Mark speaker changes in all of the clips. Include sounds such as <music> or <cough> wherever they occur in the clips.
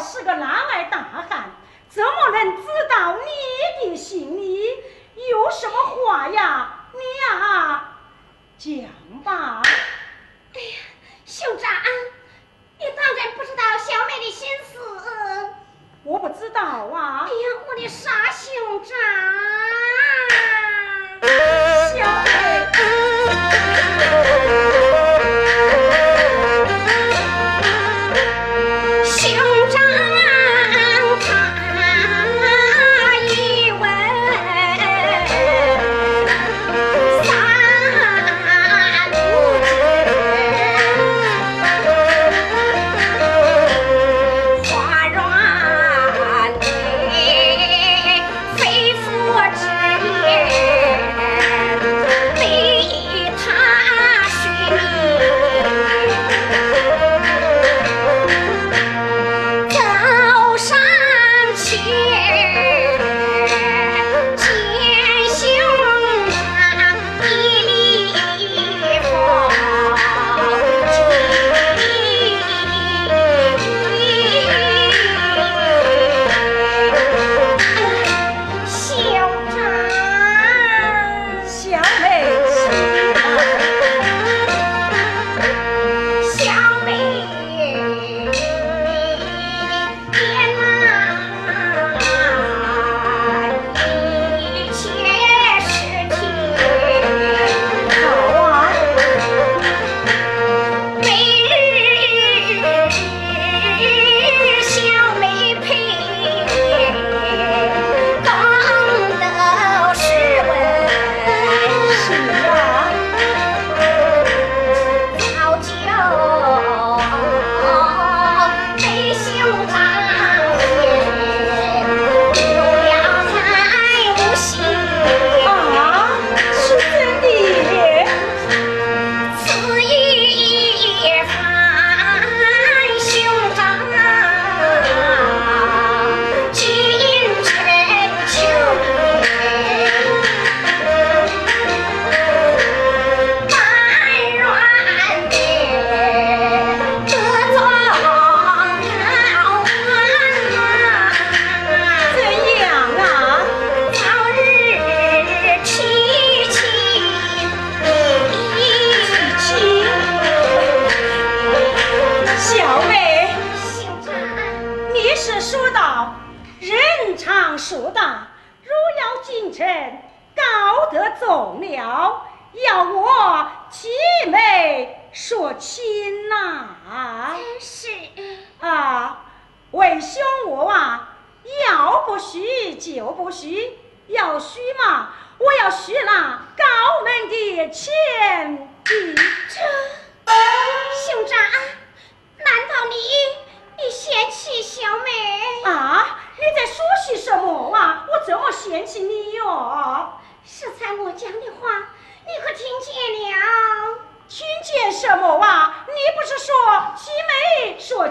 Speaker 1: 是个男儿大汉，怎么能知道你的心里？有什么话呀？你呀，讲吧。
Speaker 2: 哎呀，兄长，你当然不知道小妹的心思。
Speaker 1: 我不知道啊。哎呀，
Speaker 2: 我的傻兄长。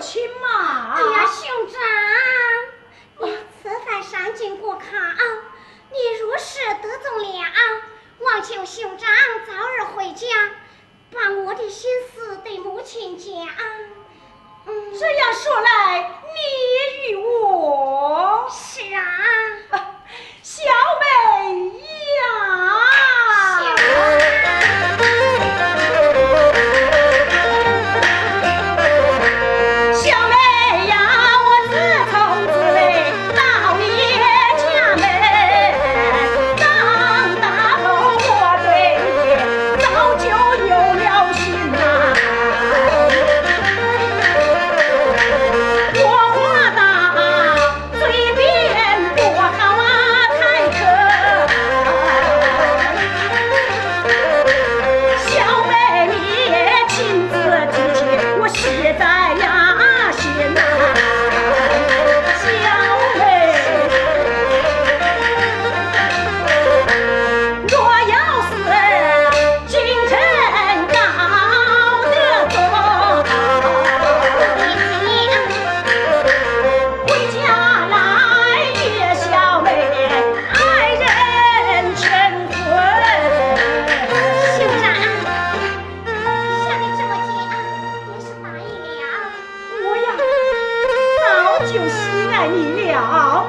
Speaker 1: 亲吗？爱你了，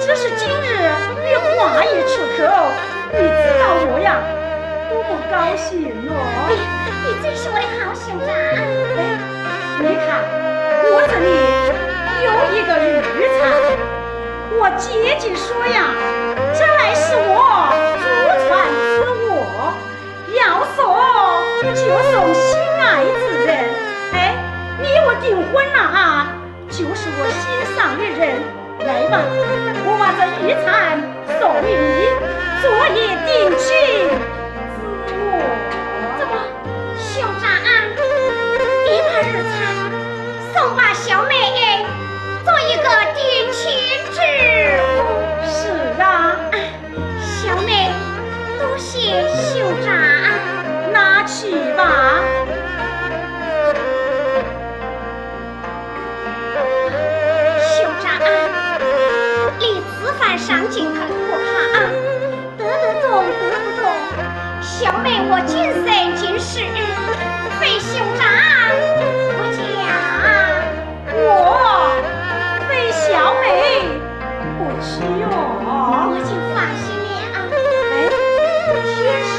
Speaker 1: 只是今日你话一出口，你知道我呀，多么高兴哦！
Speaker 2: 你真是我的好兄长。
Speaker 1: 哎，你看，我这里有一个玉簪，我姐姐说呀，这乃是我祖传之物，要送就送心爱之人。哎，你我订婚了啊，就是我心上的人。来吧，我把这玉蝉送与你，昨夜定亲之物。怎
Speaker 2: 么，兄长，你把玉蝉送把上进可不怕，得得中得不中，小妹我今生今世非兄长不嫁，
Speaker 1: 我非小妹不娶我
Speaker 2: 就放心了。
Speaker 1: 哎，天色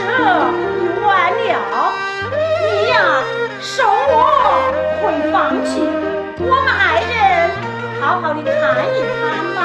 Speaker 1: 已晚了，你呀送我回房去，我们二人好好的谈一谈嘛。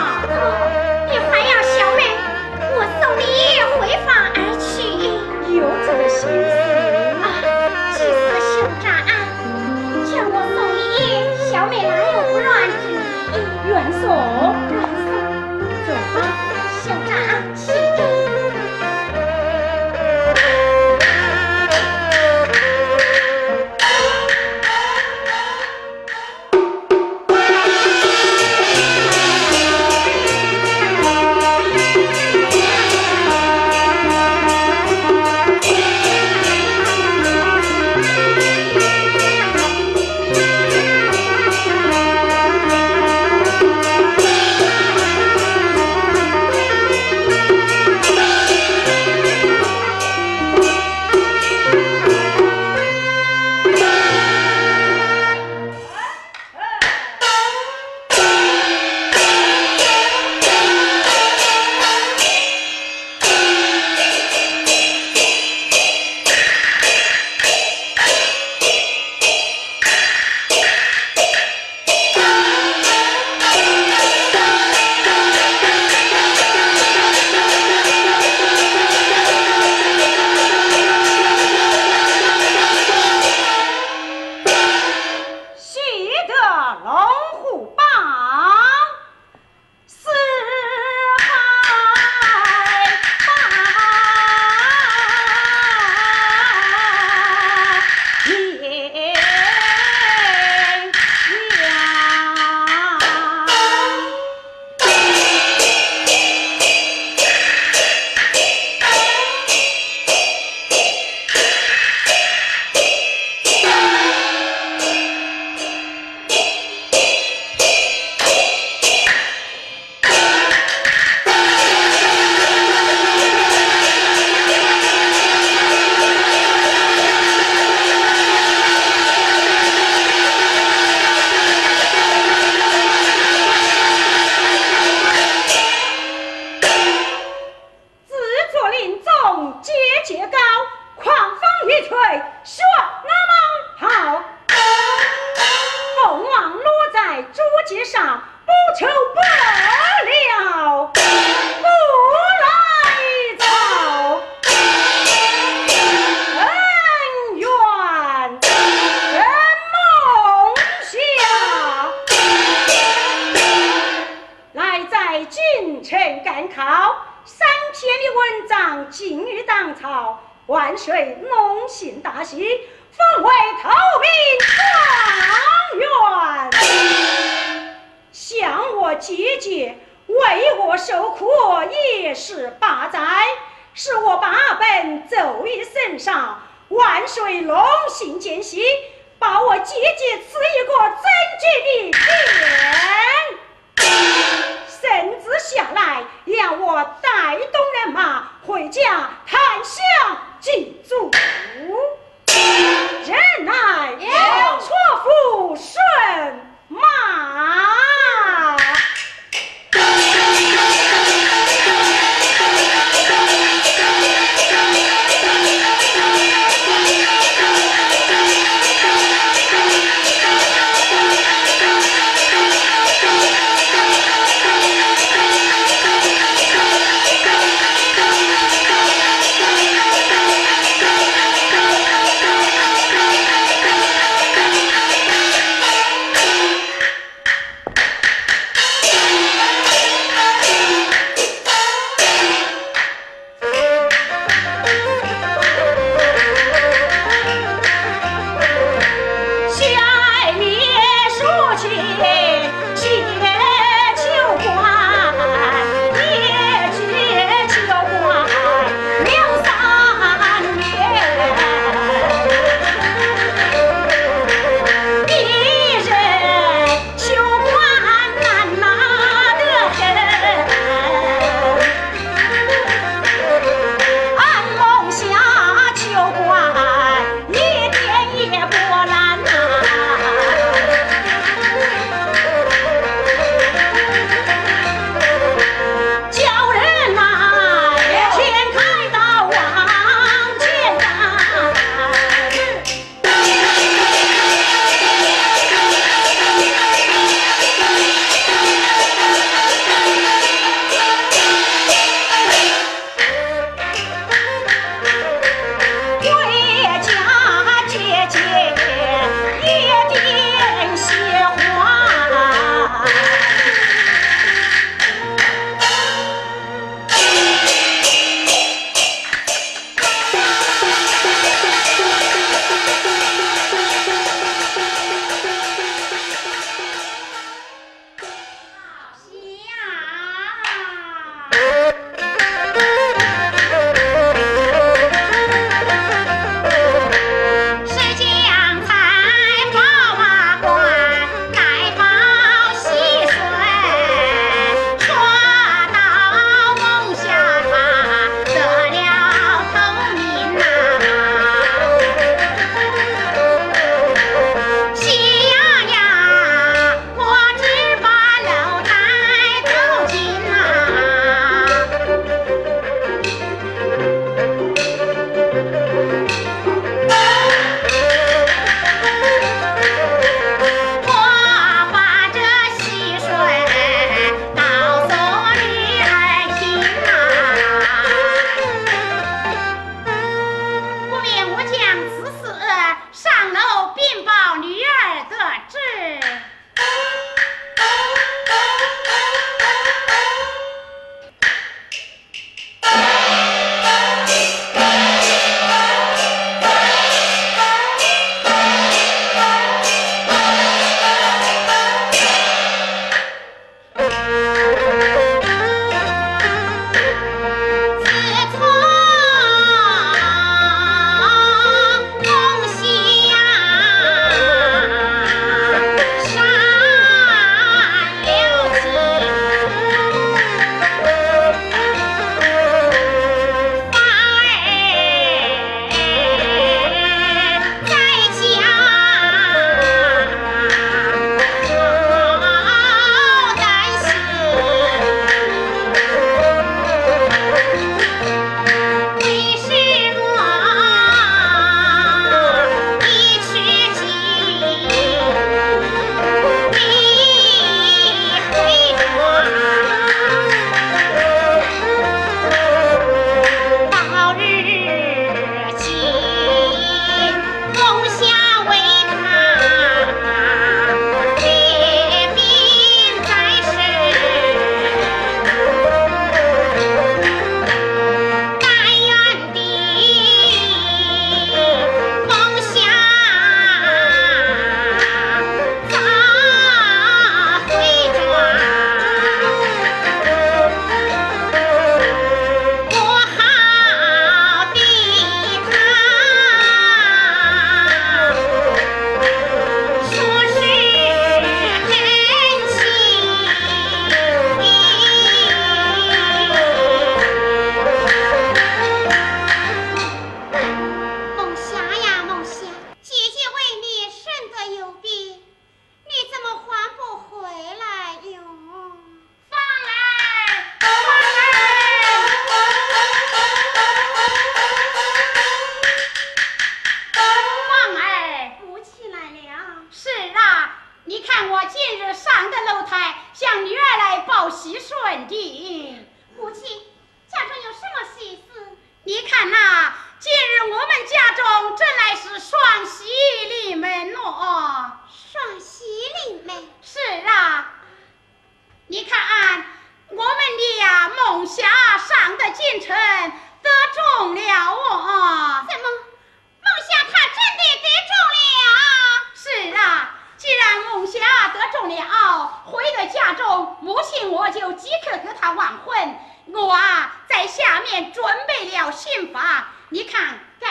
Speaker 1: 忠心尽把，我姐姐赐一个贞洁的脸。圣旨下来，要我带动人马回家探乡祭祖。人来，要错付顺马。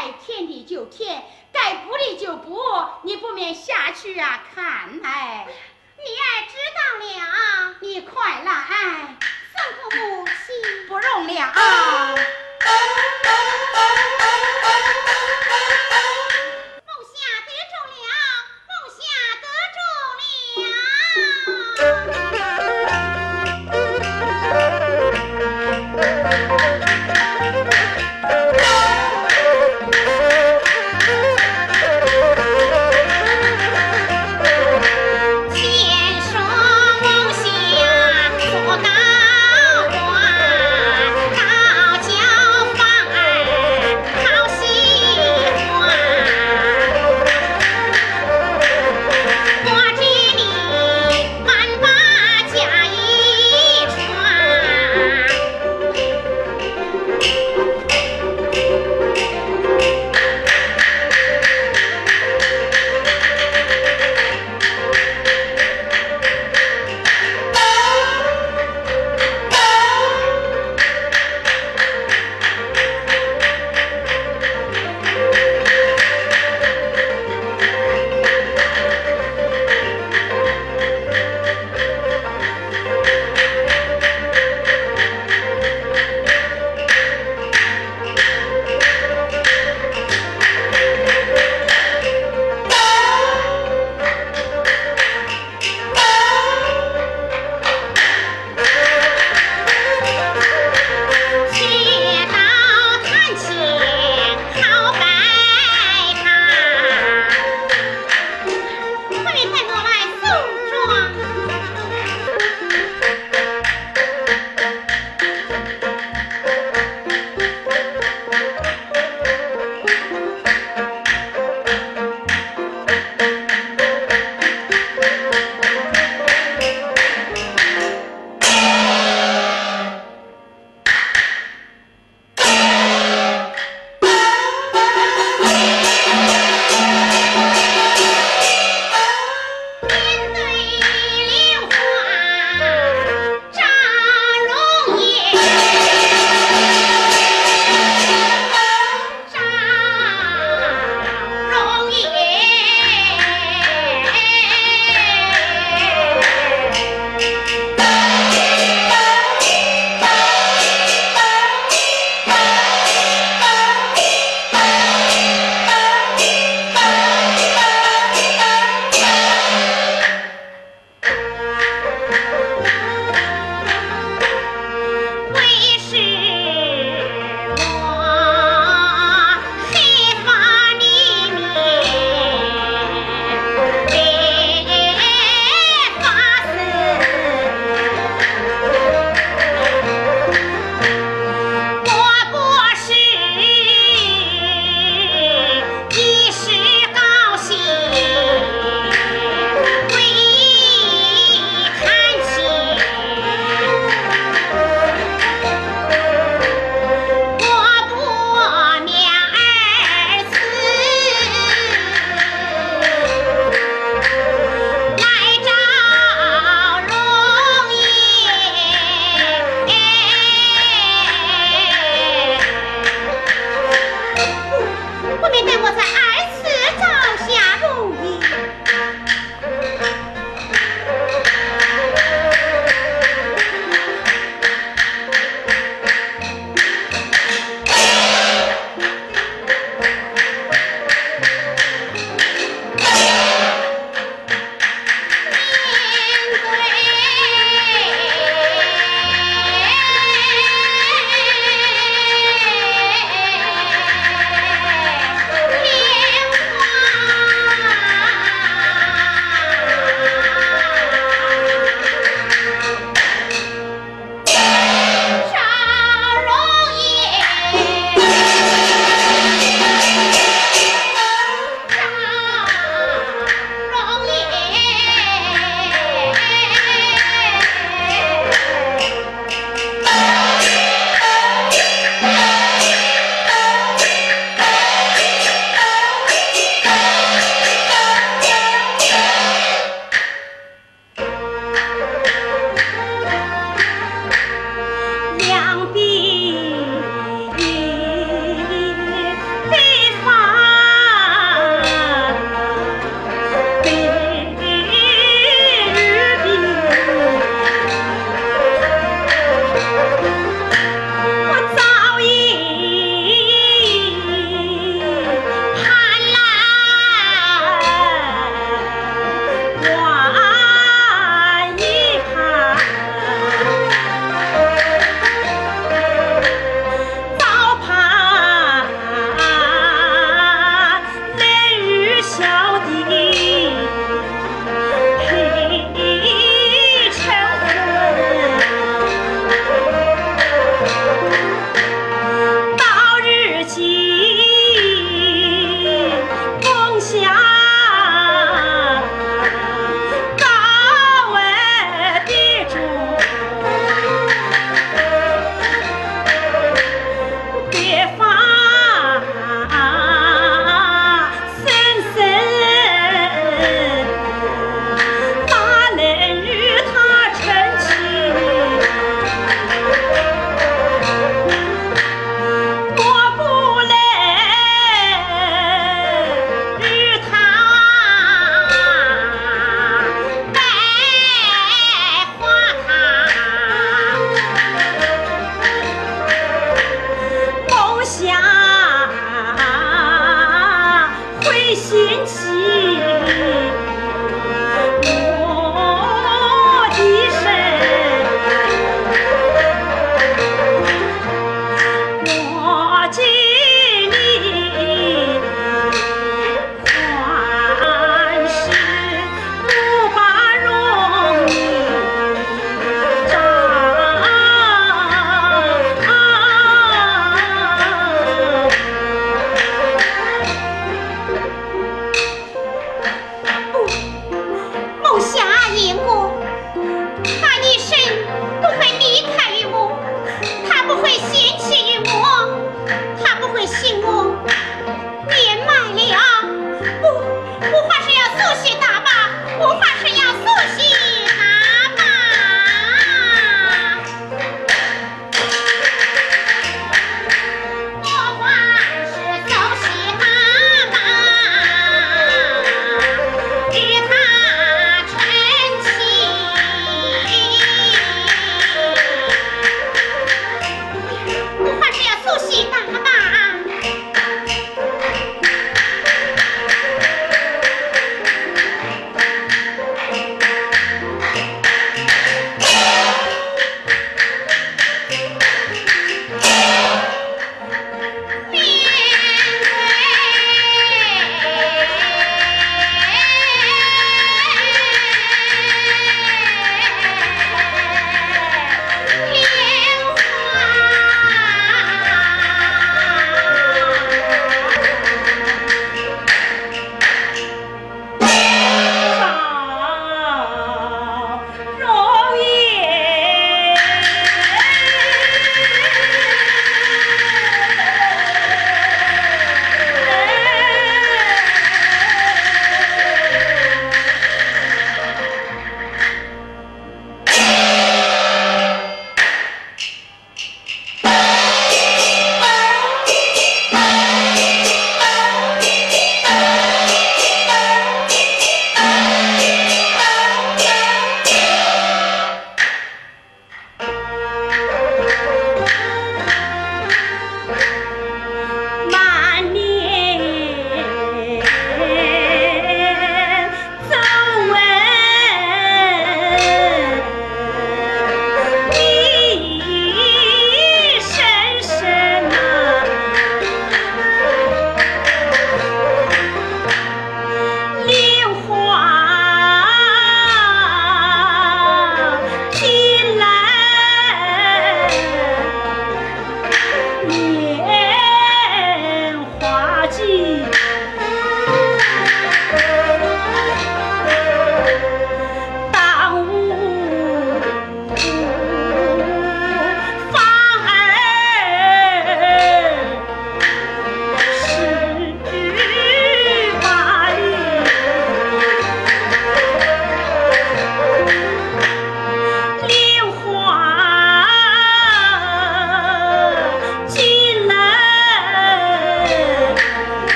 Speaker 2: 该填的就填该补的就补你不免下去啊看哎你也知道了你快来父母心不容了 <laughs>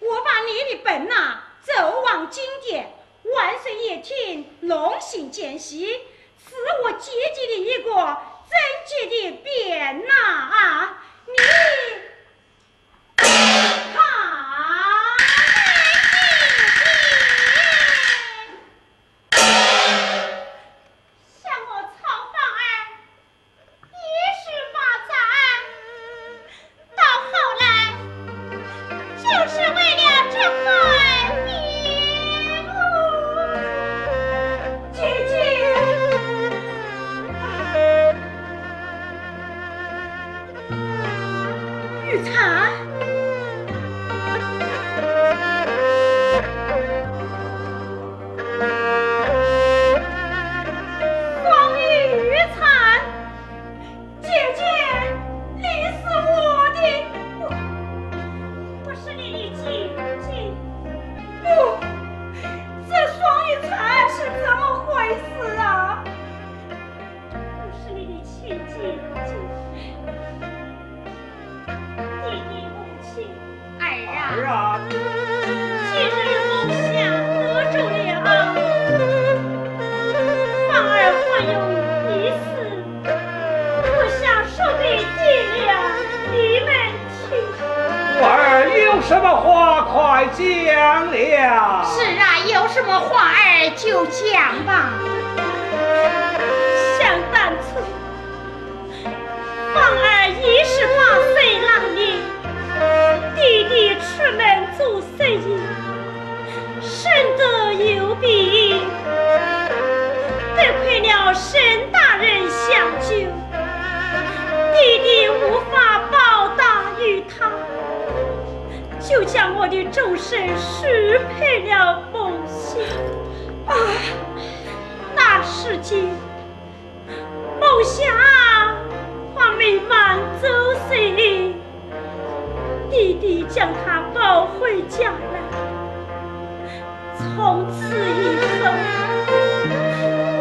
Speaker 1: 我把你的本呐走往经典，万岁爷听，龙行见喜，是我姐姐的一个贞洁的匾呐啊！你。
Speaker 2: 什么话儿就讲吧。
Speaker 3: 想当初，棒儿一十八岁那年，弟弟出门做生意，身得有病，得亏了沈大人相救，弟弟无法。就将我的终身许配了孟祥。
Speaker 1: 啊，
Speaker 3: 那世界，孟祥还未满周岁，弟弟将他抱回家来。从此以后，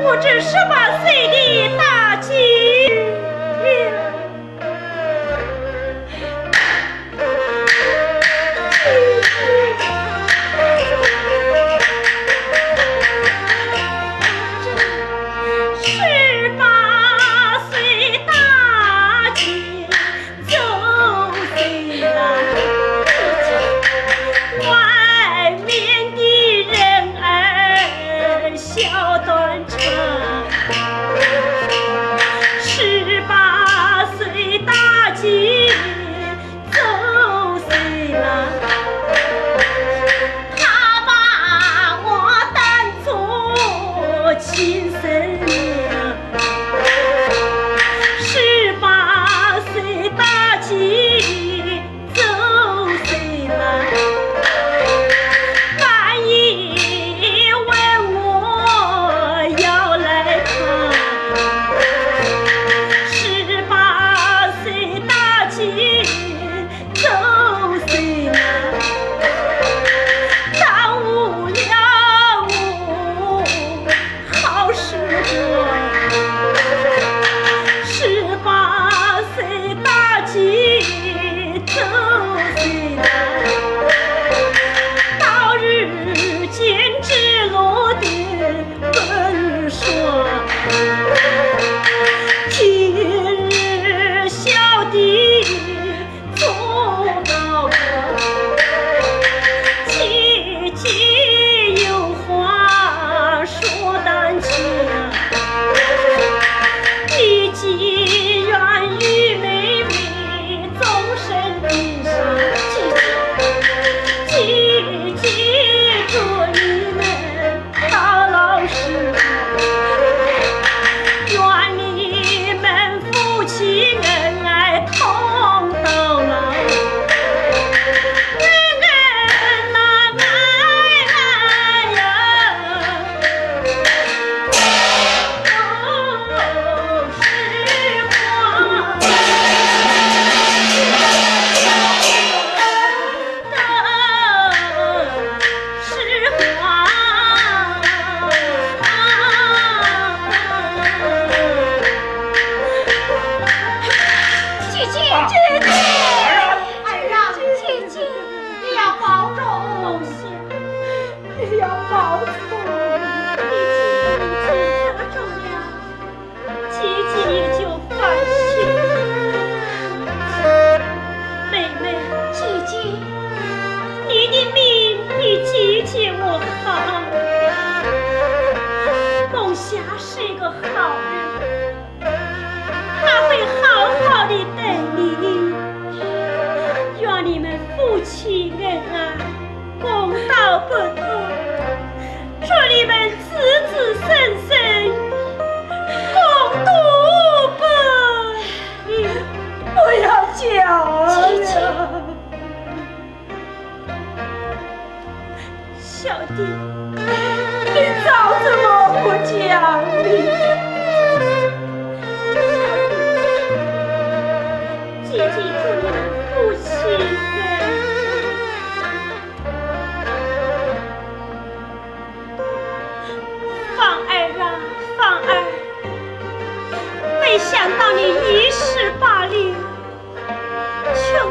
Speaker 3: 我这十八岁的大姐。say.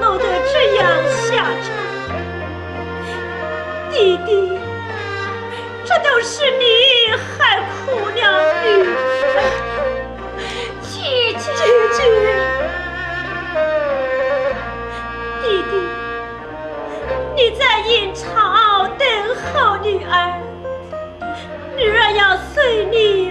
Speaker 3: 落得这样下场，弟弟，这都是你害苦了女儿，
Speaker 2: 姐姐，
Speaker 3: 弟弟，你在阴曹等候女儿，女儿要随你。